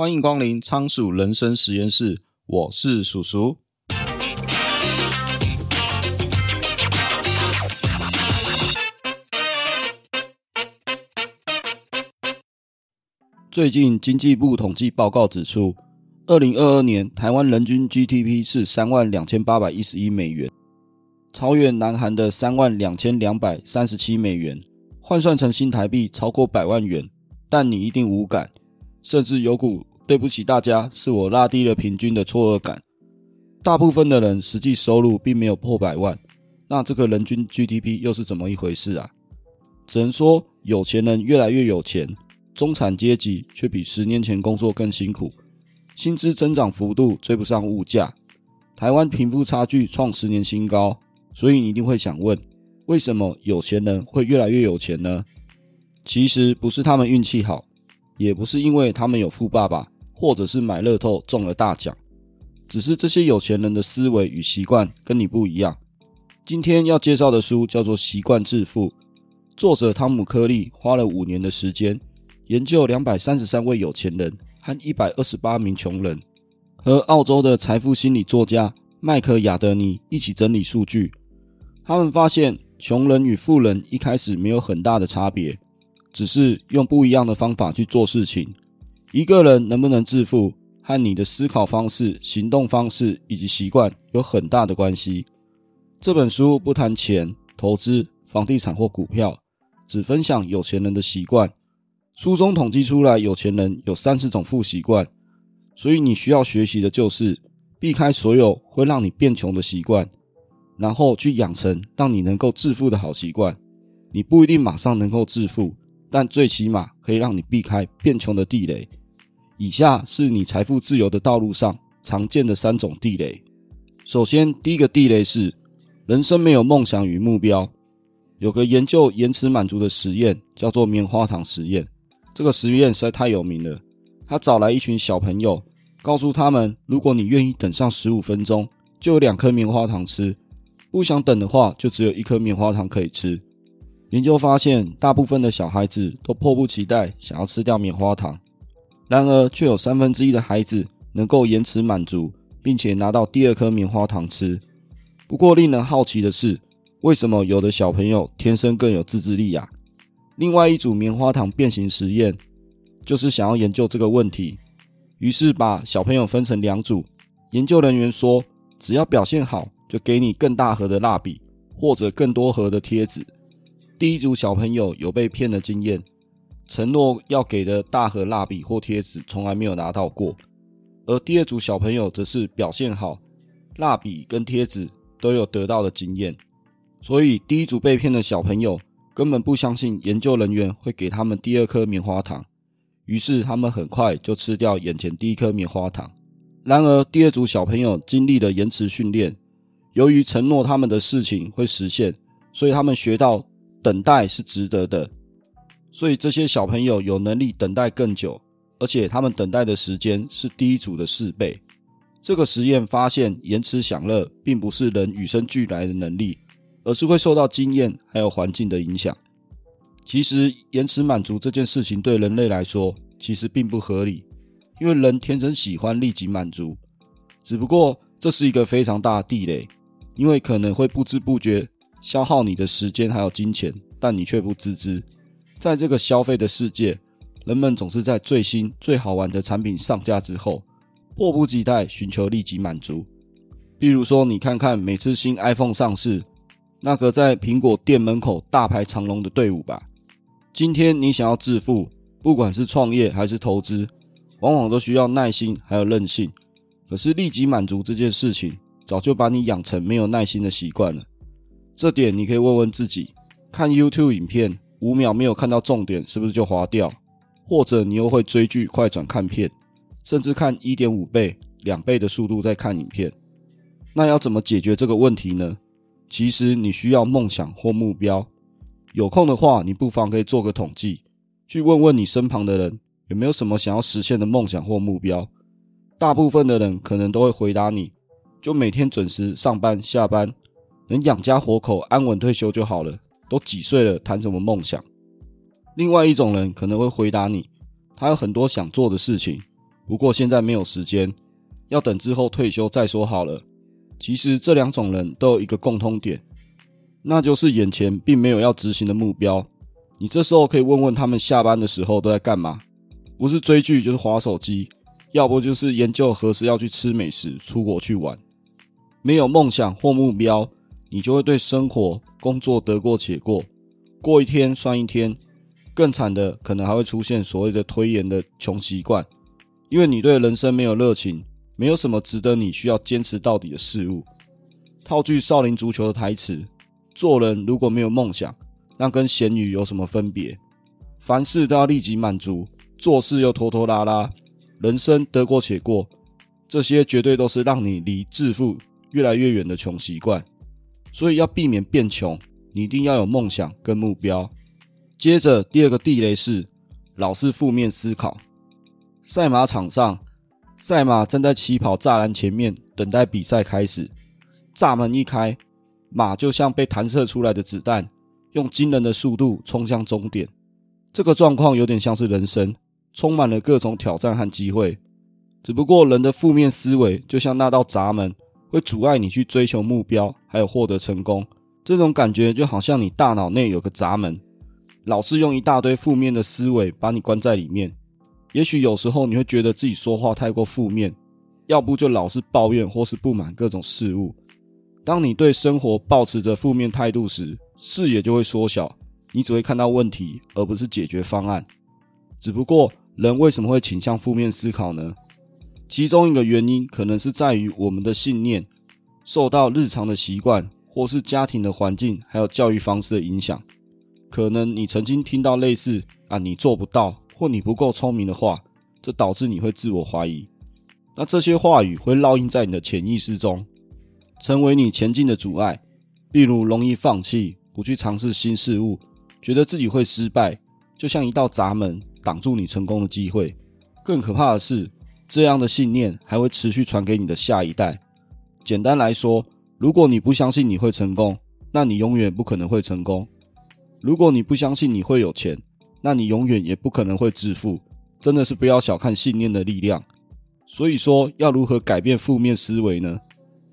欢迎光临仓鼠人生实验室，我是鼠鼠。最近经济部统计报告指出，二零二二年台湾人均 GDP 是三万两千八百一十一美元，超越南韩的三万两千两百三十七美元，换算成新台币超过百万元。但你一定无感，甚至有股。对不起大家，是我拉低了平均的错愕感。大部分的人实际收入并没有破百万，那这个人均 GDP 又是怎么一回事啊？只能说有钱人越来越有钱，中产阶级却比十年前工作更辛苦，薪资增长幅度追不上物价，台湾贫富差距创十年新高。所以你一定会想问，为什么有钱人会越来越有钱呢？其实不是他们运气好，也不是因为他们有富爸爸。或者是买乐透中了大奖，只是这些有钱人的思维与习惯跟你不一样。今天要介绍的书叫做《习惯致富》，作者汤姆·柯利花了五年的时间，研究两百三十三位有钱人和一百二十八名穷人，和澳洲的财富心理作家麦克·亚德尼一起整理数据。他们发现，穷人与富人一开始没有很大的差别，只是用不一样的方法去做事情。一个人能不能致富，和你的思考方式、行动方式以及习惯有很大的关系。这本书不谈钱、投资、房地产或股票，只分享有钱人的习惯。书中统计出来，有钱人有三十种富习惯，所以你需要学习的就是避开所有会让你变穷的习惯，然后去养成让你能够致富的好习惯。你不一定马上能够致富，但最起码可以让你避开变穷的地雷。以下是你财富自由的道路上常见的三种地雷。首先，第一个地雷是人生没有梦想与目标。有个研究延迟满足的实验，叫做棉花糖实验。这个实验实在太有名了。他找来一群小朋友，告诉他们：如果你愿意等上十五分钟，就有两颗棉花糖吃；不想等的话，就只有一颗棉花糖可以吃。研究发现，大部分的小孩子都迫不及待想要吃掉棉花糖。然而，却有三分之一的孩子能够延迟满足，并且拿到第二颗棉花糖吃。不过，令人好奇的是，为什么有的小朋友天生更有自制力呀？另外一组棉花糖变形实验，就是想要研究这个问题。于是，把小朋友分成两组。研究人员说，只要表现好，就给你更大盒的蜡笔，或者更多盒的贴纸。第一组小朋友有被骗的经验。承诺要给的大盒蜡笔或贴纸从来没有拿到过，而第二组小朋友则是表现好，蜡笔跟贴纸都有得到的经验。所以第一组被骗的小朋友根本不相信研究人员会给他们第二颗棉花糖，于是他们很快就吃掉眼前第一颗棉花糖。然而第二组小朋友经历了延迟训练，由于承诺他们的事情会实现，所以他们学到等待是值得的。所以这些小朋友有能力等待更久，而且他们等待的时间是第一组的四倍。这个实验发现，延迟享乐并不是人与生俱来的能力，而是会受到经验还有环境的影响。其实，延迟满足这件事情对人类来说其实并不合理，因为人天生喜欢立即满足。只不过这是一个非常大的地雷，因为可能会不知不觉消耗你的时间还有金钱，但你却不自知。在这个消费的世界，人们总是在最新最好玩的产品上架之后，迫不及待寻求立即满足。比如说，你看看每次新 iPhone 上市，那个在苹果店门口大排长龙的队伍吧。今天你想要致富，不管是创业还是投资，往往都需要耐心还有韧性。可是立即满足这件事情，早就把你养成没有耐心的习惯了。这点你可以问问自己，看 YouTube 影片。五秒没有看到重点，是不是就划掉？或者你又会追剧快转看片，甚至看一点五倍、两倍的速度在看影片？那要怎么解决这个问题呢？其实你需要梦想或目标。有空的话，你不妨可以做个统计，去问问你身旁的人有没有什么想要实现的梦想或目标。大部分的人可能都会回答你：就每天准时上班下班，能养家活口、安稳退休就好了。都几岁了，谈什么梦想？另外一种人可能会回答你，他有很多想做的事情，不过现在没有时间，要等之后退休再说好了。其实这两种人都有一个共通点，那就是眼前并没有要执行的目标。你这时候可以问问他们下班的时候都在干嘛？不是追剧就是划手机，要不就是研究何时要去吃美食、出国去玩。没有梦想或目标，你就会对生活、工作得过且过，过一天算一天。更惨的，可能还会出现所谓的推延的穷习惯，因为你对人生没有热情，没有什么值得你需要坚持到底的事物。套句少林足球的台词：做人如果没有梦想，那跟咸鱼有什么分别？凡事都要立即满足，做事又拖拖拉拉，人生得过且过，这些绝对都是让你离致富越来越远的穷习惯。所以要避免变穷，你一定要有梦想跟目标。接着第二个地雷是老是负面思考。赛马场上，赛马站在起跑栅栏前面等待比赛开始，栅门一开，马就像被弹射出来的子弹。用惊人的速度冲向终点，这个状况有点像是人生，充满了各种挑战和机会。只不过人的负面思维就像那道闸门，会阻碍你去追求目标，还有获得成功。这种感觉就好像你大脑内有个闸门，老是用一大堆负面的思维把你关在里面。也许有时候你会觉得自己说话太过负面，要不就老是抱怨或是不满各种事物。当你对生活抱持着负面态度时，视野就会缩小，你只会看到问题，而不是解决方案。只不过，人为什么会倾向负面思考呢？其中一个原因可能是在于我们的信念受到日常的习惯，或是家庭的环境，还有教育方式的影响。可能你曾经听到类似“啊，你做不到”或“你不够聪明”的话，这导致你会自我怀疑。那这些话语会烙印在你的潜意识中，成为你前进的阻碍，例如容易放弃。不去尝试新事物，觉得自己会失败，就像一道闸门挡住你成功的机会。更可怕的是，这样的信念还会持续传给你的下一代。简单来说，如果你不相信你会成功，那你永远不可能会成功；如果你不相信你会有钱，那你永远也不可能会致富。真的是不要小看信念的力量。所以说，要如何改变负面思维呢？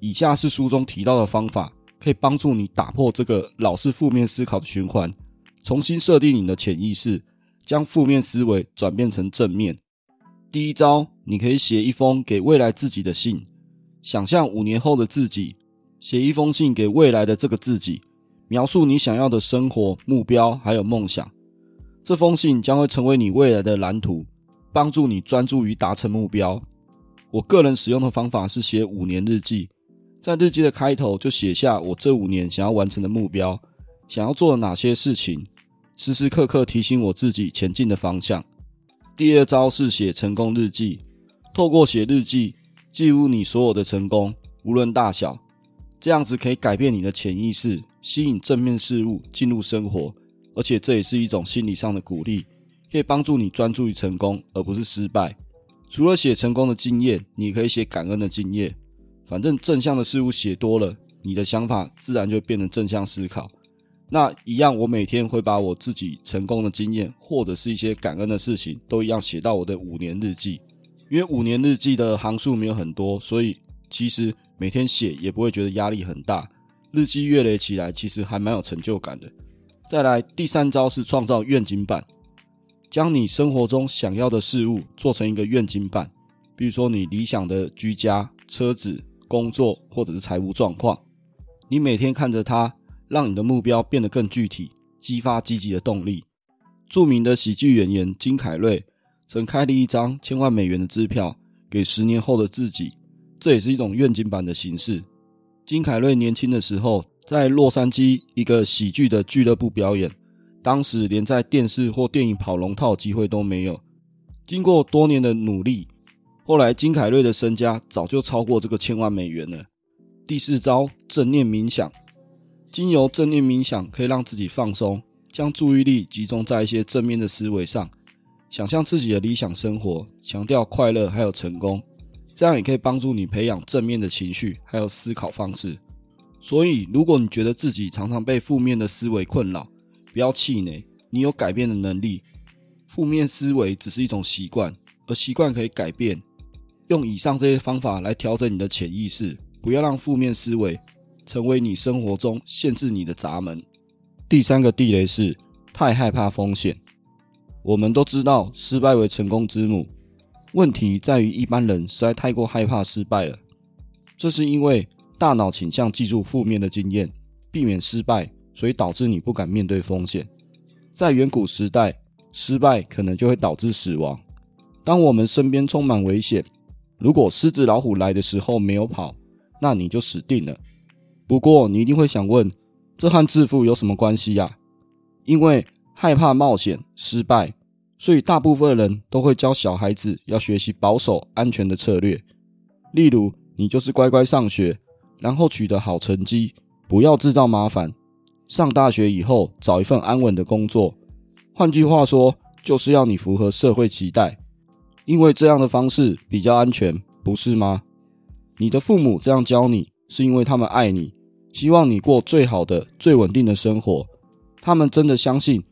以下是书中提到的方法。可以帮助你打破这个老是负面思考的循环，重新设定你的潜意识，将负面思维转变成正面。第一招，你可以写一封给未来自己的信，想象五年后的自己，写一封信给未来的这个自己，描述你想要的生活目标还有梦想。这封信将会成为你未来的蓝图，帮助你专注于达成目标。我个人使用的方法是写五年日记。在日记的开头就写下我这五年想要完成的目标，想要做哪些事情，时时刻刻提醒我自己前进的方向。第二招是写成功日记，透过写日记记录你所有的成功，无论大小，这样子可以改变你的潜意识，吸引正面事物进入生活，而且这也是一种心理上的鼓励，可以帮助你专注于成功而不是失败。除了写成功的经验，你可以写感恩的经验。反正正向的事物写多了，你的想法自然就变成正向思考。那一样，我每天会把我自己成功的经验，或者是一些感恩的事情，都一样写到我的五年日记。因为五年日记的行数没有很多，所以其实每天写也不会觉得压力很大。日记积累起来，其实还蛮有成就感的。再来，第三招是创造愿景板，将你生活中想要的事物做成一个愿景板，比如说你理想的居家、车子。工作或者是财务状况，你每天看着它，让你的目标变得更具体，激发积极的动力。著名的喜剧演员金凯瑞曾开了一张千万美元的支票给十年后的自己，这也是一种愿景版的形式。金凯瑞年轻的时候在洛杉矶一个喜剧的俱乐部表演，当时连在电视或电影跑龙套机会都没有。经过多年的努力。后来，金凯瑞的身家早就超过这个千万美元了。第四招，正念冥想，经由正念冥想可以让自己放松，将注意力集中在一些正面的思维上，想象自己的理想生活，强调快乐还有成功，这样也可以帮助你培养正面的情绪还有思考方式。所以，如果你觉得自己常常被负面的思维困扰，不要气馁，你有改变的能力。负面思维只是一种习惯。而习惯可以改变。用以上这些方法来调整你的潜意识，不要让负面思维成为你生活中限制你的闸门。第三个地雷是太害怕风险。我们都知道失败为成功之母，问题在于一般人实在太过害怕失败了。这是因为大脑倾向记住负面的经验，避免失败，所以导致你不敢面对风险。在远古时代，失败可能就会导致死亡。当我们身边充满危险，如果狮子老虎来的时候没有跑，那你就死定了。不过你一定会想问，这和致富有什么关系呀？因为害怕冒险失败，所以大部分人都会教小孩子要学习保守安全的策略。例如，你就是乖乖上学，然后取得好成绩，不要制造麻烦。上大学以后找一份安稳的工作。换句话说，就是要你符合社会期待。因为这样的方式比较安全，不是吗？你的父母这样教你，是因为他们爱你，希望你过最好的、最稳定的生活。他们真的相信，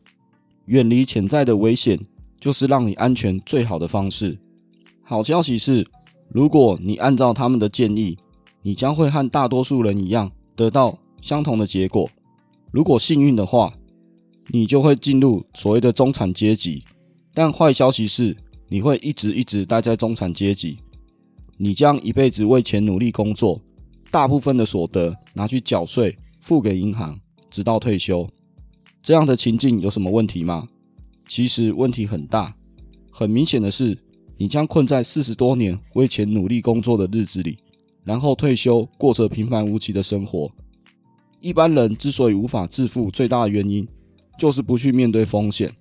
远离潜在的危险，就是让你安全最好的方式。好消息是，如果你按照他们的建议，你将会和大多数人一样，得到相同的结果。如果幸运的话，你就会进入所谓的中产阶级。但坏消息是，你会一直一直待在中产阶级，你将一辈子为钱努力工作，大部分的所得拿去缴税，付给银行，直到退休。这样的情境有什么问题吗？其实问题很大。很明显的是，你将困在四十多年为钱努力工作的日子里，然后退休，过着平凡无奇的生活。一般人之所以无法致富，最大的原因就是不去面对风险。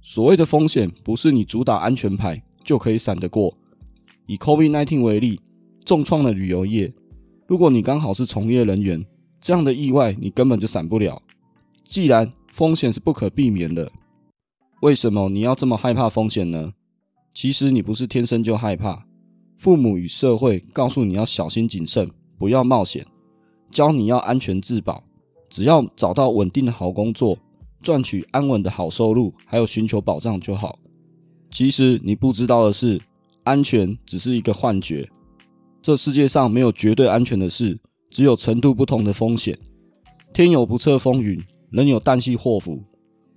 所谓的风险，不是你主打安全牌就可以闪得过。以 COVID-19 为例，重创了旅游业。如果你刚好是从业人员，这样的意外你根本就闪不了。既然风险是不可避免的，为什么你要这么害怕风险呢？其实你不是天生就害怕，父母与社会告诉你要小心谨慎，不要冒险，教你要安全自保，只要找到稳定的好工作。赚取安稳的好收入，还有寻求保障就好。其实你不知道的是，安全只是一个幻觉。这世界上没有绝对安全的事，只有程度不同的风险。天有不测风云，人有旦夕祸福。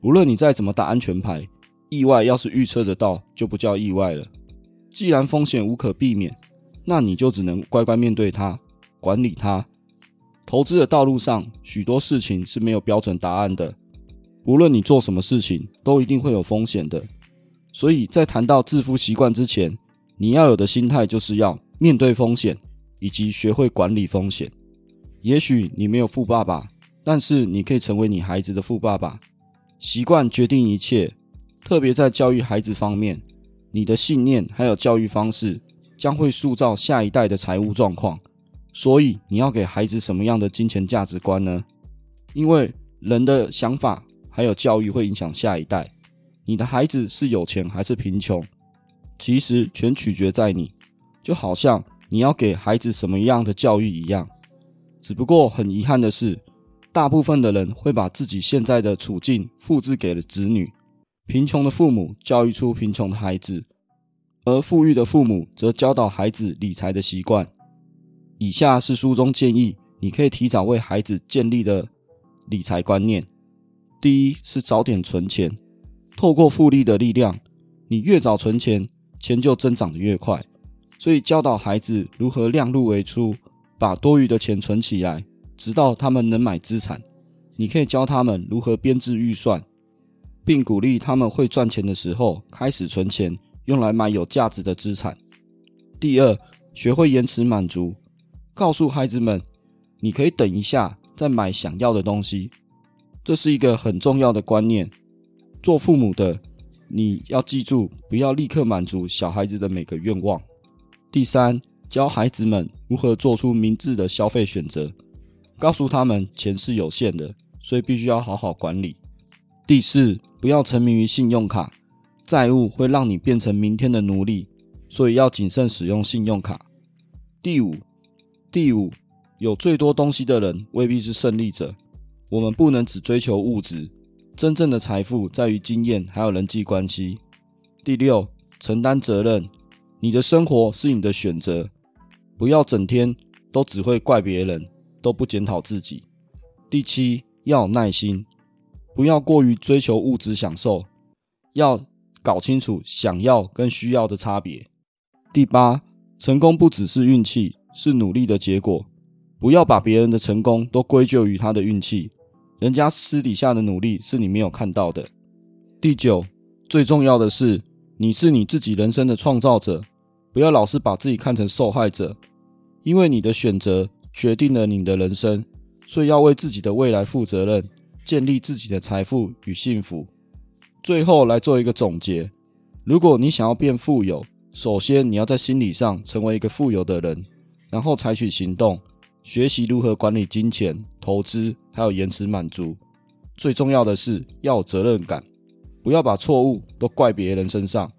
无论你再怎么打安全牌，意外要是预测得到，就不叫意外了。既然风险无可避免，那你就只能乖乖面对它，管理它。投资的道路上，许多事情是没有标准答案的。无论你做什么事情，都一定会有风险的。所以在谈到致富习惯之前，你要有的心态就是要面对风险，以及学会管理风险。也许你没有富爸爸，但是你可以成为你孩子的富爸爸。习惯决定一切，特别在教育孩子方面，你的信念还有教育方式将会塑造下一代的财务状况。所以你要给孩子什么样的金钱价值观呢？因为人的想法。还有教育会影响下一代，你的孩子是有钱还是贫穷，其实全取决在你。就好像你要给孩子什么样的教育一样。只不过很遗憾的是，大部分的人会把自己现在的处境复制给了子女。贫穷的父母教育出贫穷的孩子，而富裕的父母则教导孩子理财的习惯。以下是书中建议，你可以提早为孩子建立的理财观念。第一是早点存钱，透过复利的力量，你越早存钱，钱就增长得越快。所以教导孩子如何量入为出，把多余的钱存起来，直到他们能买资产。你可以教他们如何编制预算，并鼓励他们会赚钱的时候开始存钱，用来买有价值的资产。第二，学会延迟满足，告诉孩子们，你可以等一下再买想要的东西。这是一个很重要的观念，做父母的你要记住，不要立刻满足小孩子的每个愿望。第三，教孩子们如何做出明智的消费选择，告诉他们钱是有限的，所以必须要好好管理。第四，不要沉迷于信用卡，债务会让你变成明天的奴隶，所以要谨慎使用信用卡。第五，第五，有最多东西的人未必是胜利者。我们不能只追求物质，真正的财富在于经验还有人际关系。第六，承担责任。你的生活是你的选择，不要整天都只会怪别人，都不检讨自己。第七，要有耐心，不要过于追求物质享受，要搞清楚想要跟需要的差别。第八，成功不只是运气，是努力的结果。不要把别人的成功都归咎于他的运气，人家私底下的努力是你没有看到的。第九，最重要的是，你是你自己人生的创造者，不要老是把自己看成受害者，因为你的选择决定了你的人生，所以要为自己的未来负责任，建立自己的财富与幸福。最后来做一个总结，如果你想要变富有，首先你要在心理上成为一个富有的人，然后采取行动。学习如何管理金钱、投资，还有延迟满足。最重要的是要有责任感，不要把错误都怪别人身上，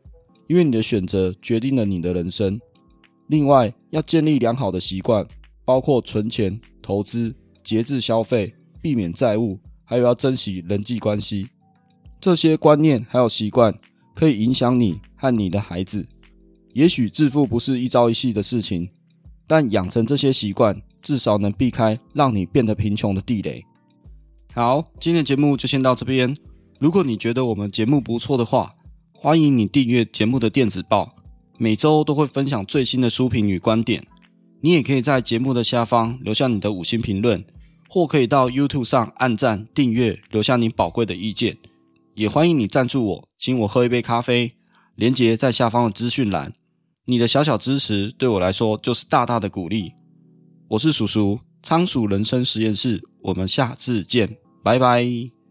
因为你的选择决定了你的人生。另外，要建立良好的习惯，包括存钱、投资、节制消费、避免债务，还有要珍惜人际关系。这些观念还有习惯可以影响你和你的孩子。也许致富不是一朝一夕的事情，但养成这些习惯。至少能避开让你变得贫穷的地雷。好，今天的节目就先到这边。如果你觉得我们节目不错的话，欢迎你订阅节目的电子报，每周都会分享最新的书评与观点。你也可以在节目的下方留下你的五星评论，或可以到 YouTube 上按赞、订阅，留下你宝贵的意见。也欢迎你赞助我，请我喝一杯咖啡，连结在下方的资讯栏。你的小小支持对我来说就是大大的鼓励。我是叔叔，仓鼠人生实验室，我们下次见，拜拜。